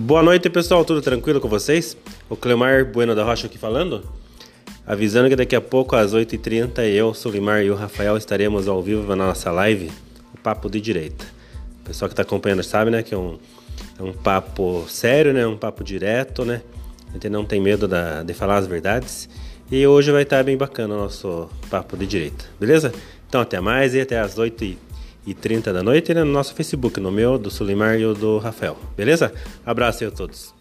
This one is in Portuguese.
Boa noite, pessoal. Tudo tranquilo com vocês? O Clemar Bueno da Rocha aqui falando. Avisando que daqui a pouco, às 8h30, eu, Solimar e o Rafael estaremos ao vivo na nossa live, o Papo de Direita. O pessoal que está acompanhando sabe, né, que é um, é um papo sério, né, um papo direto, né? A gente não tem medo da, de falar as verdades. E hoje vai estar bem bacana o nosso Papo de Direita, beleza? Então até mais e até às 8h30 e 30 da noite né, no nosso Facebook, no meu, do Sulimar e o do Rafael. Beleza? Abraço aí a todos.